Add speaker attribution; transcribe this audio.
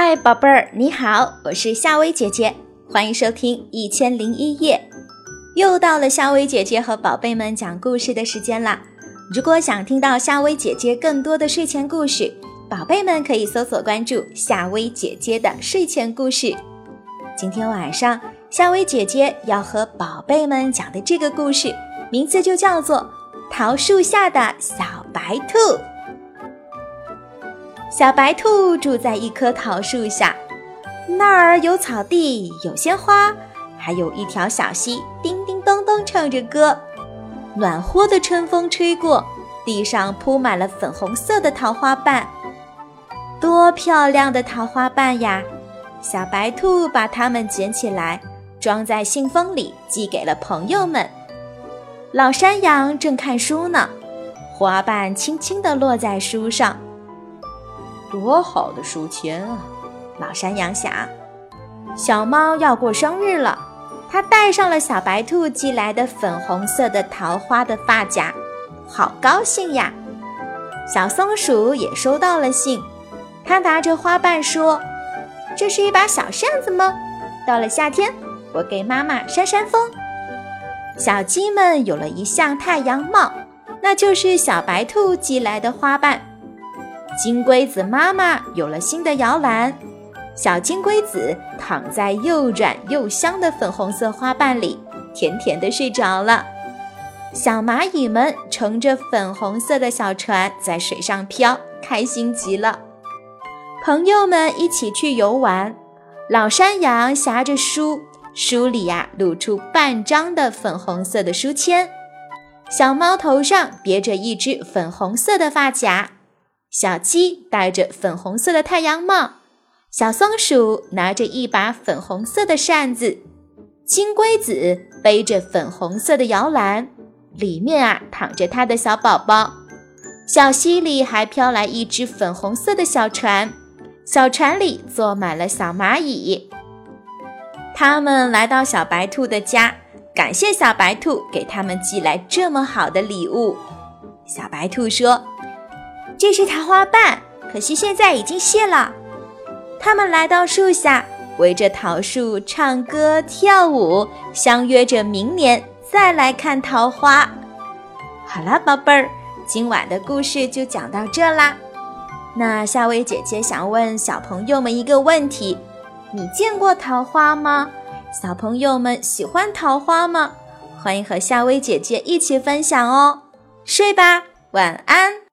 Speaker 1: 嗨，宝贝儿，你好，我是夏薇姐姐，欢迎收听《一千零一夜》。又到了夏薇姐姐和宝贝们讲故事的时间啦！如果想听到夏薇姐姐更多的睡前故事，宝贝们可以搜索关注夏薇姐姐的睡前故事。今天晚上，夏薇姐姐要和宝贝们讲的这个故事，名字就叫做《桃树下的小白兔》。小白兔住在一棵桃树下，那儿有草地，有鲜花，还有一条小溪，叮叮咚咚唱着歌。暖和的春风吹过，地上铺满了粉红色的桃花瓣，多漂亮的桃花瓣呀！小白兔把它们捡起来，装在信封里，寄给了朋友们。老山羊正看书呢，花瓣轻轻地落在书上。
Speaker 2: 多好的书签啊！
Speaker 1: 老山羊想。小猫要过生日了，它戴上了小白兔寄来的粉红色的桃花的发夹，好高兴呀！小松鼠也收到了信，它拿着花瓣说：“这是一把小扇子吗？到了夏天，我给妈妈扇扇风。”小鸡们有了一项太阳帽，那就是小白兔寄来的花瓣。金龟子妈妈有了新的摇篮，小金龟子躺在又软又香的粉红色花瓣里，甜甜的睡着了。小蚂蚁们乘着粉红色的小船在水上飘，开心极了。朋友们一起去游玩，老山羊夹着书，书里呀露出半张的粉红色的书签。小猫头上别着一只粉红色的发夹。小鸡戴着粉红色的太阳帽，小松鼠拿着一把粉红色的扇子，金龟子背着粉红色的摇篮，里面啊躺着它的小宝宝。小溪里还飘来一只粉红色的小船，小船里坐满了小蚂蚁。他们来到小白兔的家，感谢小白兔给他们寄来这么好的礼物。小白兔说。这是桃花瓣，可惜现在已经谢了。他们来到树下，围着桃树唱歌跳舞，相约着明年再来看桃花。好啦，宝贝儿，今晚的故事就讲到这啦。那夏薇姐姐想问小朋友们一个问题：你见过桃花吗？小朋友们喜欢桃花吗？欢迎和夏薇姐姐一起分享哦。睡吧，晚安。